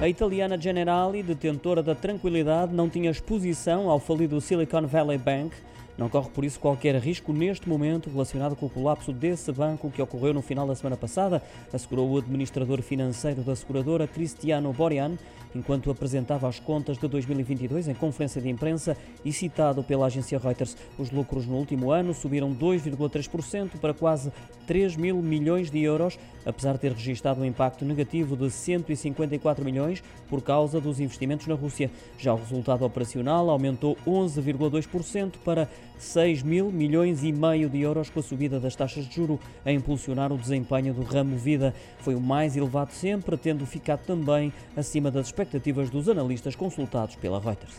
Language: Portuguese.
A italiana Generali, detentora da tranquilidade, não tinha exposição ao falido Silicon Valley Bank. Não corre por isso qualquer risco neste momento relacionado com o colapso desse banco que ocorreu no final da semana passada, assegurou o administrador financeiro da seguradora Cristiano Borian, enquanto apresentava as contas de 2022 em conferência de imprensa e citado pela agência Reuters. Os lucros no último ano subiram 2,3% para quase 3 mil milhões de euros, apesar de ter registrado um impacto negativo de 154 milhões por causa dos investimentos na Rússia. Já o resultado operacional aumentou 11,2% para 6 mil milhões e meio de euros com a subida das taxas de juro a impulsionar o desempenho do ramo vida. Foi o mais elevado sempre, tendo ficado também acima das expectativas dos analistas consultados pela Reuters.